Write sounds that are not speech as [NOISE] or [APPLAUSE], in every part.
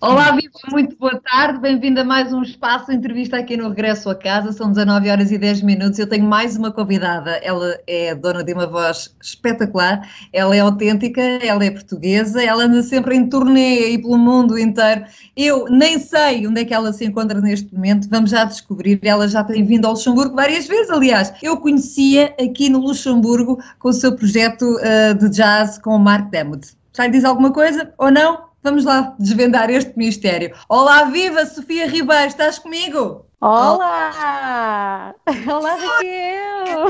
Olá, Viva, muito boa tarde, bem-vindo a mais um espaço entrevista aqui no Regresso a Casa, são 19 horas e 10 minutos, eu tenho mais uma convidada, ela é dona de uma voz espetacular, ela é autêntica, ela é portuguesa, ela anda sempre em turnê aí pelo mundo inteiro, eu nem sei onde é que ela se encontra neste momento, vamos já descobrir, ela já tem vindo ao Luxemburgo várias vezes, aliás, eu conhecia aqui no Luxemburgo com o seu projeto uh, de jazz com o Mark Demuth. Já lhe diz alguma coisa ou não? Vamos lá desvendar este mistério. Olá, viva Sofia Ribeiro, estás comigo? Olá! Olá, Raquel!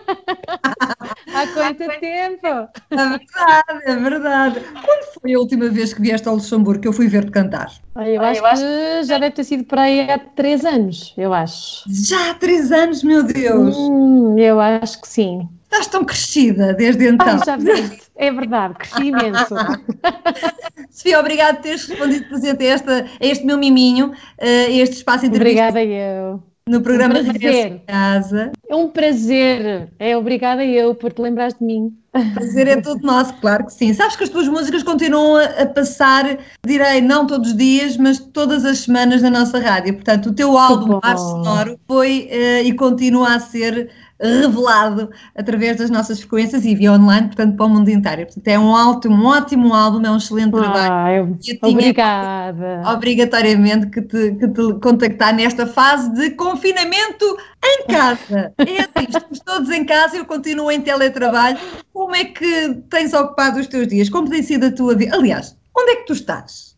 [LAUGHS] Há quanto tempo? É verdade, é verdade. Quando foi a última vez que vieste ao Luxemburgo que eu fui ver-te cantar? Eu acho, eu acho que já deve ter sido por aí há três anos, eu acho. Já há três anos, meu Deus! Hum, eu acho que sim. Estás tão crescida desde então. Ai, já viste. É verdade, cresci imenso. [LAUGHS] Sofia, obrigada por teres respondido presente a, esta, a este meu miminho, a este espaço entrevista. Obrigada eu. No programa um Regresso Casa. É um prazer. É obrigada eu por te lembrares de mim. Prazer é todo nosso, claro que sim. Sabes que as tuas músicas continuam a, a, passar, direi, não todos os dias, mas todas as semanas na nossa rádio. Portanto, o teu álbum Mar Sonoro foi uh, e continua a ser revelado através das nossas frequências e via online, portanto, para o mundo inteiro. Portanto, é um, alto, um ótimo álbum, é um excelente ah, trabalho. Eu, obrigada. Obrigatoriamente que te, que te contactar nesta fase de confinamento em casa. É assim, estamos todos em casa, eu continuo em teletrabalho. Como é que tens ocupado os teus dias? Como tem sido a tua vida? Aliás, onde é que tu estás?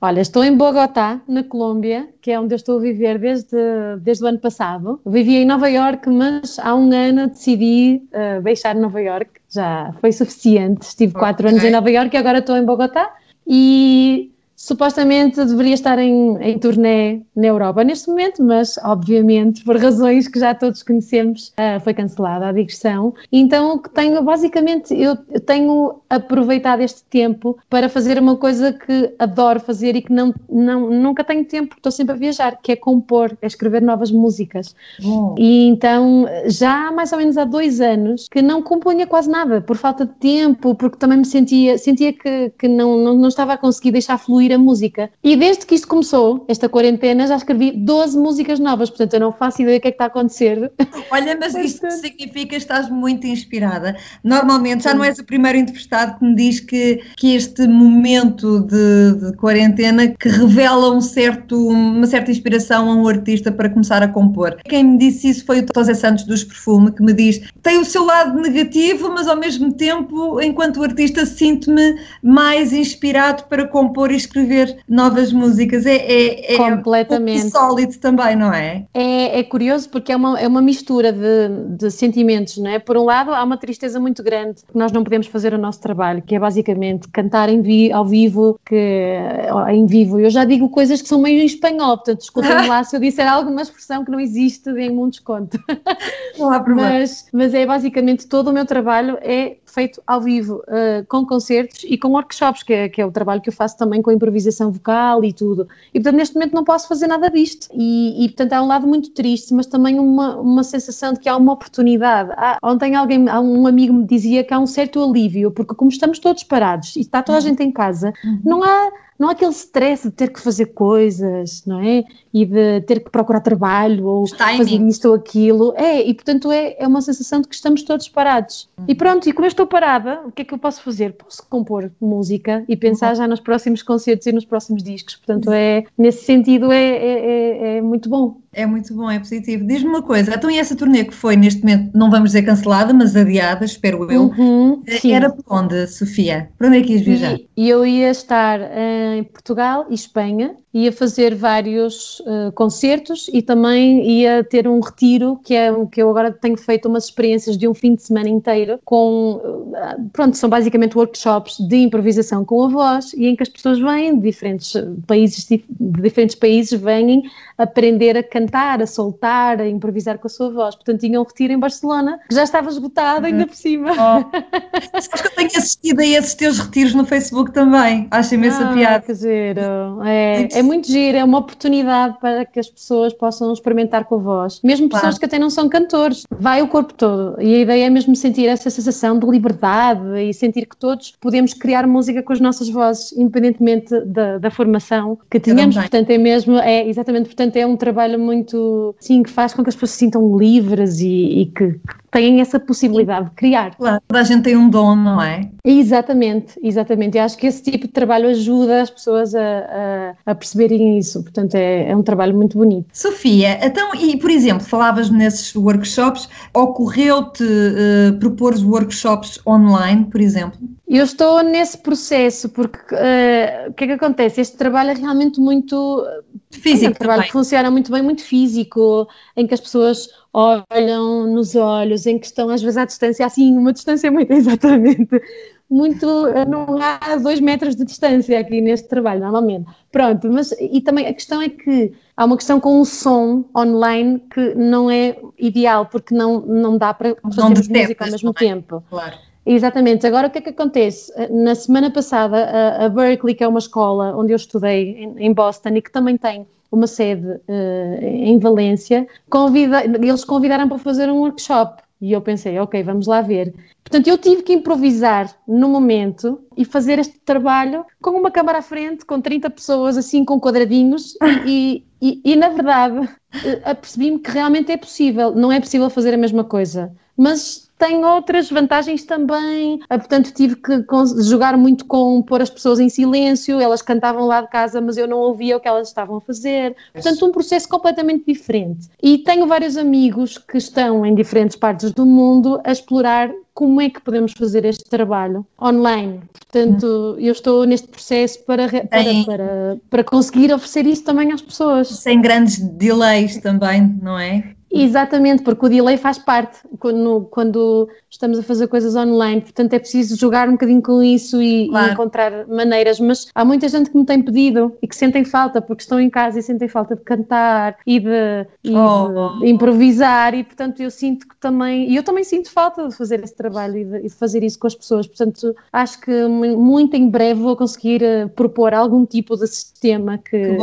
Olha, estou em Bogotá, na Colômbia, que é onde eu estou a viver desde, desde o ano passado. Vivia em Nova York, mas há um ano decidi uh, deixar Nova York, já foi suficiente. Estive okay. quatro anos em Nova York e agora estou em Bogotá. E supostamente deveria estar em, em turnê na Europa neste momento, mas obviamente por razões que já todos conhecemos uh, foi cancelada a digressão. Então o que tenho basicamente eu, eu, tenho aproveitado este tempo para fazer uma coisa que adoro fazer e que não, não nunca tenho tempo porque estou sempre a viajar, que é compor, é escrever novas músicas. Oh. E então já há mais ou menos há dois anos que não compunha quase nada por falta de tempo, porque também me sentia sentia que, que não, não, não estava a conseguir deixar fluir a música. E desde que isto começou, esta quarentena, já escrevi 12 músicas novas, portanto eu não faço ideia do que é que está a acontecer. [LAUGHS] Olha, mas isto significa que estás muito inspirada. Normalmente, já não és o primeiro entrevistado que me diz que, que este momento de, de quarentena que revela um certo, uma certa inspiração a um artista para começar a compor. Quem me disse isso foi o José Santos dos Perfume, que me diz tem o seu lado negativo, mas ao mesmo tempo, enquanto artista, sinto-me mais inspirado para compor e escrever escrever novas músicas. É, é, é completamente um sólido também, não é? É, é curioso porque é uma, é uma mistura de, de sentimentos, não é? Por um lado, há uma tristeza muito grande que nós não podemos fazer o nosso trabalho, que é basicamente cantar em vi, ao vivo, que em vivo. Eu já digo coisas que são meio em espanhol, portanto, desculpem lá se eu disser alguma expressão que não existe em um desconto. Não há [LAUGHS] problema. Mas, mas é basicamente todo o meu trabalho é feito ao vivo, uh, com concertos e com workshops, que é, que é o trabalho que eu faço também com improvisação vocal e tudo. E portanto, neste momento não posso fazer nada disto. E, e portanto, há um lado muito triste, mas também uma, uma sensação de que há uma oportunidade. Há, ontem alguém, um amigo me dizia que há um certo alívio, porque como estamos todos parados e está toda a uhum. gente em casa, uhum. não há não há aquele stress de ter que fazer coisas, não é? E de ter que procurar trabalho ou fazer isto ou aquilo. É, e portanto é, é uma sensação de que estamos todos parados. Uhum. E pronto, e como eu estou parada, o que é que eu posso fazer? Posso compor música e pensar uhum. já nos próximos concertos e nos próximos discos. Portanto, é, nesse sentido é, é, é, é muito bom. É muito bom, é positivo. Diz-me uma coisa, então e essa turnê que foi neste momento, não vamos dizer cancelada, mas adiada, espero eu, uhum, eh, era para onde, Sofia? Para onde é que ias viajar? E, e eu ia estar em Portugal e Espanha ia fazer vários uh, concertos e também ia ter um retiro, que é que eu agora tenho feito umas experiências de um fim de semana inteiro com, uh, pronto, são basicamente workshops de improvisação com a voz e em que as pessoas vêm de diferentes países, de diferentes países, vêm aprender a cantar a soltar, a improvisar com a sua voz. Portanto, tinha um retiro em Barcelona que já estava esgotado ainda por cima. Oh. [LAUGHS] Sabes que eu tenho assistido a esses teus retiros no Facebook também. Acho imensa ah, piada. Que giro. É, é muito giro, é uma oportunidade para que as pessoas possam experimentar com a voz. Mesmo pessoas claro. que até não são cantores. Vai o corpo todo. E a ideia é mesmo sentir essa sensação de liberdade e sentir que todos podemos criar música com as nossas vozes, independentemente da, da formação que tenhamos. Portanto, é mesmo, é exatamente, portanto, é um trabalho muito, sim, que faz com que as pessoas se sintam livres e, e que têm essa possibilidade de criar. Claro, toda a gente tem um dom, não é? Exatamente, exatamente. Eu acho que esse tipo de trabalho ajuda as pessoas a, a, a perceberem isso, portanto é, é, um trabalho muito bonito. Sofia, então, e por exemplo, falavas nesses workshops, ocorreu-te uh, propor workshops online, por exemplo? Eu estou nesse processo, porque uh, o que é que acontece? Este trabalho é realmente muito físico. É um trabalho também. que funciona muito bem, muito físico, em que as pessoas olham nos olhos, em que estão às vezes à distância, assim, uma distância muito [LAUGHS] exatamente, muito, não há dois metros de distância aqui neste trabalho, normalmente. Pronto, mas e também a questão é que há uma questão com o som online que não é ideal, porque não, não dá para fazer música ao mesmo tempo. Claro. Exatamente. Agora, o que é que acontece? Na semana passada, a, Berkeley, que é uma escola onde eu estudei em, em Boston e que também tem uma sede uh, em Valência, convida, eles convidaram para fazer um workshop. E eu pensei, ok, vamos lá ver. Portanto, eu tive que improvisar no momento e fazer este trabalho com uma câmara à frente, com 30 pessoas assim com quadradinhos e, e, e, e na verdade eh, apercebi-me que realmente é possível. Não é possível fazer a mesma coisa, mas tem outras vantagens também. Ah, portanto, tive que jogar muito com pôr as pessoas em silêncio, elas cantavam lá de casa, mas eu não ouvia o que elas estavam a fazer. Portanto, um processo completamente diferente. E tenho vários amigos que estão em diferentes partes do mundo a explorar como é que podemos fazer este trabalho online. Portanto, eu estou neste processo para, para, para, para conseguir oferecer isso também às pessoas. Sem grandes delays também, não é? Exatamente, porque o delay faz parte quando, quando, estamos a fazer coisas online, portanto é preciso jogar um bocadinho com isso e, claro. e, encontrar maneiras. Mas há muita gente que me tem pedido e que sentem falta, porque estão em casa e sentem falta de cantar e de, e oh. de improvisar, e portanto eu sinto que também, e eu também sinto falta de fazer esse trabalho e de, e de, fazer isso com as pessoas. Portanto, acho que muito em breve vou conseguir eh, propor algum tipo de sistema que, que,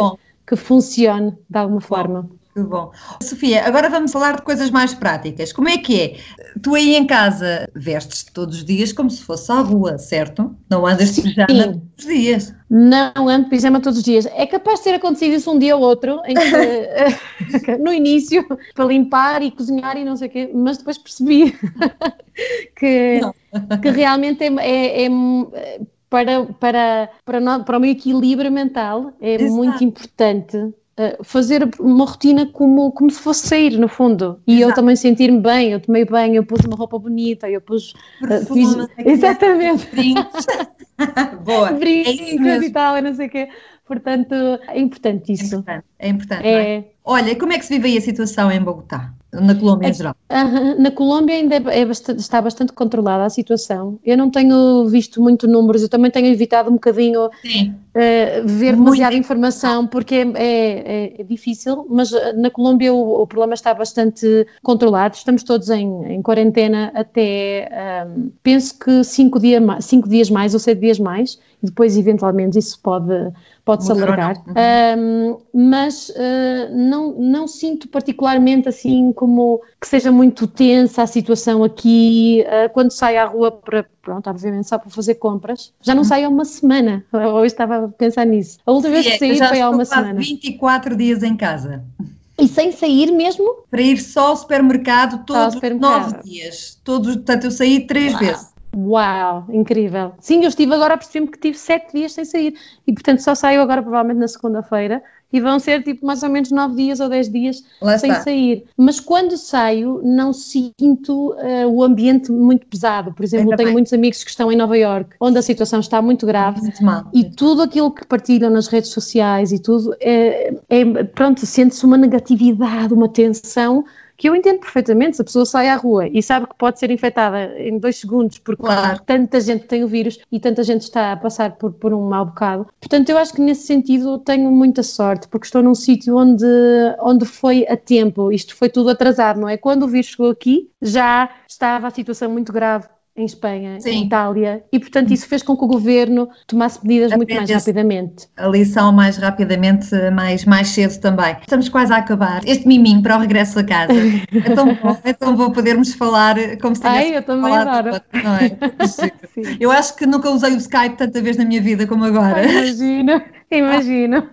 que funcione de alguma forma. Que bom. Sofia, agora vamos falar de coisas mais práticas. Como é que é? Tu aí em casa vestes todos os dias como se fosse à rua, certo? Não andas de pijama todos os dias. Não ando de pijama todos os dias. É capaz de ter acontecido isso um dia ou outro, que, [LAUGHS] no início, para limpar e cozinhar e não sei o quê, mas depois percebi [LAUGHS] que, que realmente é, é, é para, para, para, para o meu equilíbrio mental é Exato. muito importante fazer uma rotina como, como se fosse sair, no fundo. E Exato. eu também sentir-me bem, eu tomei bem, eu pus uma roupa bonita, eu pus. Uh, fiz... Exatamente. [LAUGHS] Boa. Brincos é e tal, não sei o quê. Portanto, é importante isso. É importante, é importante. É. É? Olha, como é que se vive aí a situação em Bogotá? Na Colômbia em geral? Na Colômbia ainda é, é bastante, está bastante controlada a situação. Eu não tenho visto muito números, eu também tenho evitado um bocadinho uh, ver demasiada informação porque é, é, é, difícil, mas eh, na Colômbia o, o, problema está bastante controlado. Estamos todos em, em quarentena até, um, penso que cinco, dia, cinco dias mais ou sete dias mais, e depois eventualmente isso pode pode-se alargar, uhum. um, mas uh, não, não sinto particularmente assim como que seja muito tensa a situação aqui, uh, quando saio à rua para, pronto, obviamente só para fazer compras, já não uhum. saio há uma semana, [LAUGHS] hoje estava a pensar nisso, a última vez que saí foi há uma semana. 24 dias em casa. E sem sair mesmo? Para ir só ao supermercado todos os nove dias. Todos, portanto, eu saí três Uau. vezes. Uau, incrível. Sim, eu estive agora, percebi-me que tive sete dias sem sair e, portanto, só saio agora provavelmente na segunda-feira e vão ser tipo mais ou menos nove dias ou dez dias Lá sem está. sair. Mas quando saio, não sinto uh, o ambiente muito pesado. Por exemplo, tenho muitos amigos que estão em Nova York, onde a situação está muito grave muito mal. e tudo aquilo que partilham nas redes sociais e tudo, é, é pronto, sente-se uma negatividade, uma tensão que eu entendo perfeitamente, se a pessoa sai à rua e sabe que pode ser infectada em dois segundos porque claro. tanta gente tem o vírus e tanta gente está a passar por, por um mau bocado. Portanto, eu acho que nesse sentido tenho muita sorte, porque estou num sítio onde, onde foi a tempo, isto foi tudo atrasado, não é? Quando o vírus chegou aqui, já estava a situação muito grave em Espanha, Sim. em Itália, e portanto isso fez com que o governo tomasse medidas muito mais rapidamente. A lição mais rapidamente, mais, mais cedo também. Estamos quase a acabar. Este miminho para o regresso a casa. É tão bom, é tão bom podermos falar como se Ai, eu também adoro. Não é? [LAUGHS] eu acho que nunca usei o Skype tanta vez na minha vida como agora. Imagina. [LAUGHS] Imagino.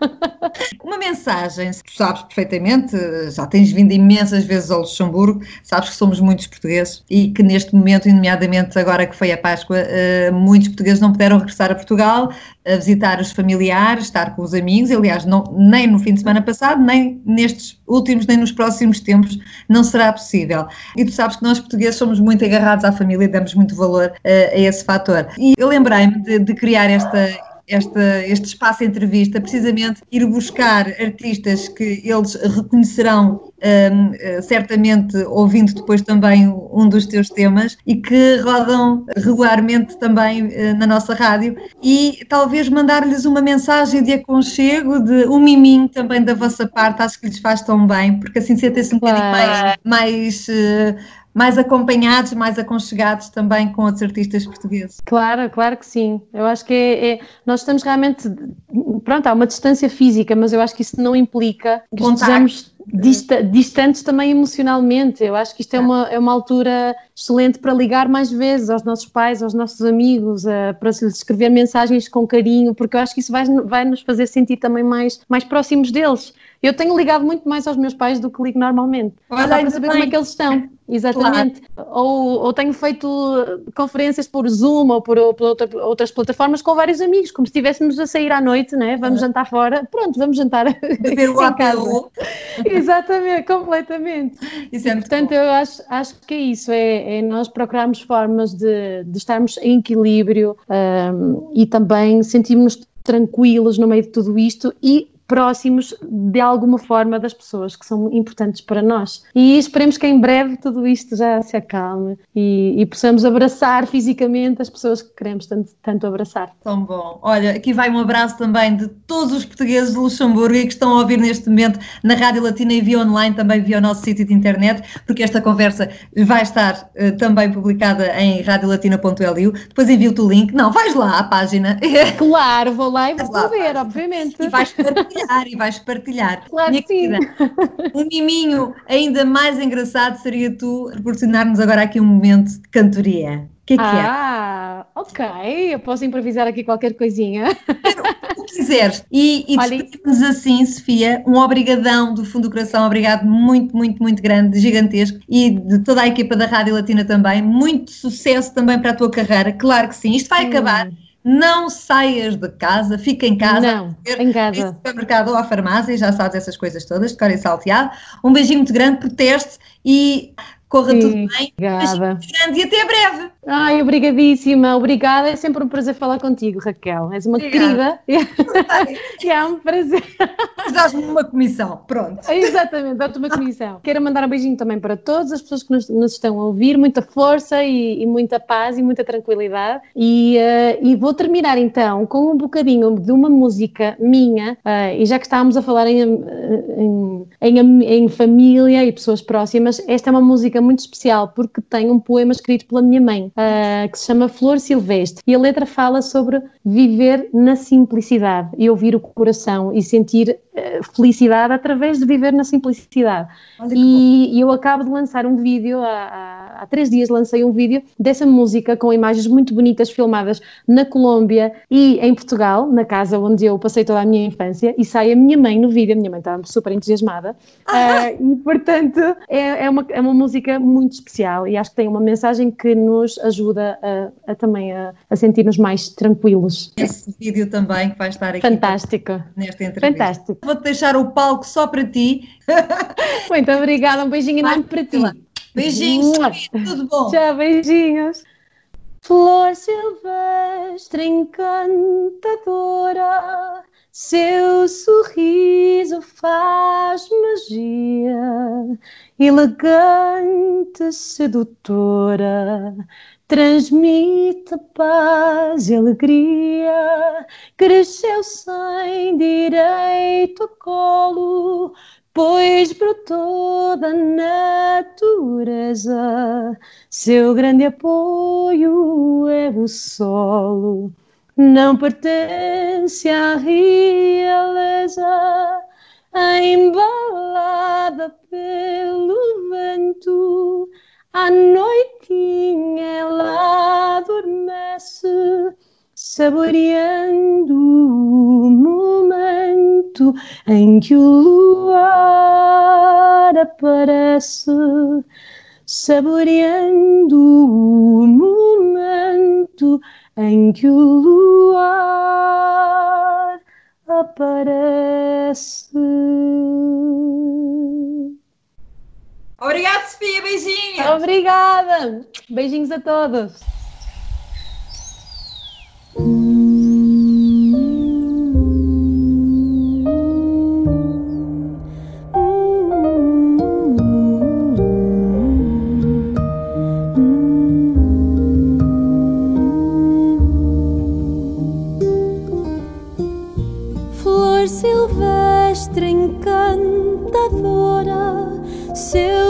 Uma mensagem, tu sabes perfeitamente, já tens vindo imensas vezes ao Luxemburgo, sabes que somos muitos portugueses e que neste momento, nomeadamente agora que foi a Páscoa, eh, muitos portugueses não puderam regressar a Portugal, a visitar os familiares, estar com os amigos, aliás, não, nem no fim de semana passado, nem nestes últimos, nem nos próximos tempos, não será possível. E tu sabes que nós portugueses somos muito agarrados à família e damos muito valor uh, a esse fator. E eu lembrei-me de, de criar esta esta, este espaço entrevista, precisamente ir buscar artistas que eles reconhecerão um, eh, certamente ouvindo depois também um dos teus temas e que rodam regularmente também uh, na nossa rádio e talvez mandar-lhes uma mensagem de aconchego, de um miminho também da vossa parte, acho que lhes faz tão bem, porque assim sentem-se um claro. bocadinho mais, mais uh, mais acompanhados, mais aconchegados também com outros artistas portugueses. Claro, claro que sim. Eu acho que é, é, nós estamos realmente, pronto, há uma distância física, mas eu acho que isso não implica que estejamos dista distantes também emocionalmente. Eu acho que isto é uma, é uma altura excelente para ligar mais vezes aos nossos pais, aos nossos amigos, uh, para lhes escrever mensagens com carinho, porque eu acho que isso vai, vai nos fazer sentir também mais, mais próximos deles. Eu tenho ligado muito mais aos meus pais do que ligo normalmente. Para saber bem. como é que eles estão. Exatamente. Claro. Ou, ou, tenho feito conferências por Zoom ou por, por outra, outras plataformas com vários amigos, como se estivéssemos a sair à noite, né? vamos jantar fora. Pronto, vamos jantar [LAUGHS] Beber o em casa. Exatamente, completamente. Isso é Portanto, bom. eu acho, acho que é isso, é, é nós procurarmos formas de, de estarmos em equilíbrio um, e também sentirmos tranquilos no meio de tudo isto e próximos de alguma forma das pessoas que são importantes para nós. E esperemos que em breve tudo isto já se acalme e, e possamos abraçar fisicamente as pessoas que queremos tanto, tanto abraçar. Tão bom. Olha, aqui vai um abraço também de todos os portugueses de Luxemburgo e que estão a ouvir neste momento na Rádio Latina e via online, também via o nosso sítio de internet, porque esta conversa vai estar uh, também publicada em radiolatina.lu. Depois envio-te o link. Não, vais lá à página. [LAUGHS] Claro, vou lá e vou ver, obviamente. E vais partilhar [LAUGHS] partilhar e vais partilhar. Claro Minha que sim. um miminho ainda mais engraçado seria tu proporcionar-nos agora aqui um momento de cantoria. O que é que ah, é? Ah, ok. Eu posso improvisar aqui qualquer coisinha. O que quiseres. E, e despedimos assim, Sofia, um obrigadão do fundo do coração, obrigado muito, muito, muito grande, gigantesco, e de toda a equipa da Rádio Latina também. Muito sucesso também para a tua carreira, claro que sim. Isto vai sim. acabar não saias de casa, fica em casa. Não, em casa. Em supermercado ou à farmácia, já sabes essas coisas todas, de cor salteado. Um beijinho muito grande, proteste e corra Sim, tudo bem. Obrigada. grande e até breve. Ai, obrigadíssima, obrigada. É sempre um prazer falar contigo, Raquel. És uma obrigada. querida. [LAUGHS] e é um prazer. Dás-me uma comissão, pronto. Exatamente, dá-te uma comissão. Quero mandar um beijinho também para todas as pessoas que nos, nos estão a ouvir, muita força e, e, muita paz e muita tranquilidade. E, uh, e, vou terminar então com um bocadinho de uma música minha, uh, e já que estávamos a falar em, em, em, em família e pessoas próximas, esta é uma música muito especial porque tem um poema escrito pela minha mãe, uh, que se chama Flor Silvestre. E a letra fala sobre viver na simplicidade e ouvir o coração e sentir uh, felicidade através de viver na simplicidade. E, e, eu acabo de lançar um vídeo, há, há, há, três dias lancei um vídeo dessa música com imagens muito bonitas filmadas na Colômbia e em Portugal, na casa onde eu passei toda a minha infância, e sai a minha mãe no vídeo, a minha mãe estava super entusiasmada, uh, [LAUGHS] e portanto é, é, uma, é uma música muito especial e acho que tem uma mensagem que nos ajuda a, a também a, a sentir-nos mais tranquilos. Esse vídeo também que vai estar aqui Fantástico. nesta entrevista. Fantástico. Vou-te deixar o palco só para ti. [LAUGHS] Muito obrigada, um beijinho enorme para ti. Beijinhos, tudo bom? Tchau, beijinhos. Flor silvestre encantadora, seu sorriso faz magia elegante, sedutora, transmite paz e alegria, cresceu sem direito a colo, pois brotou da natureza, seu grande apoio é o solo, não pertence à realeza, embalada pelo vento, à noitinha ela adormece, saboreando o momento em que o luar aparece, saboreando o momento em que o luar aparece. Obrigada, Sofia. Beijinhos. Obrigada. Beijinhos a todos.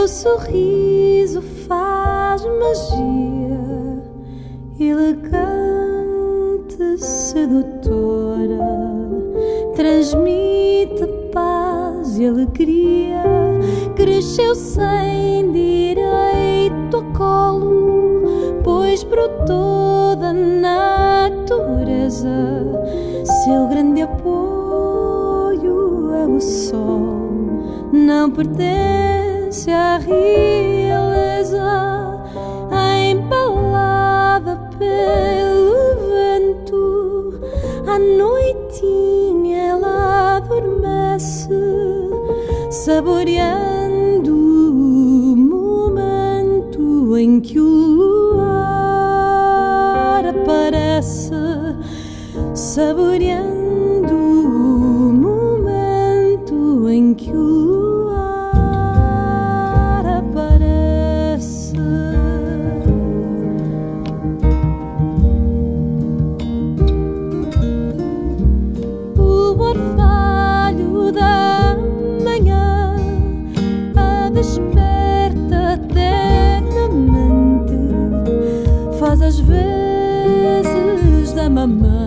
Seu sorriso faz magia, elegante, sedutora, transmite paz e alegria. Cresceu sem direito a colo, pois brotou da natureza. Seu grande apoio é o sol, não pertence à realeza, embalada pelo vento. À noitinha ela adormece, saboreando o momento em que o luar aparece saboreando vezes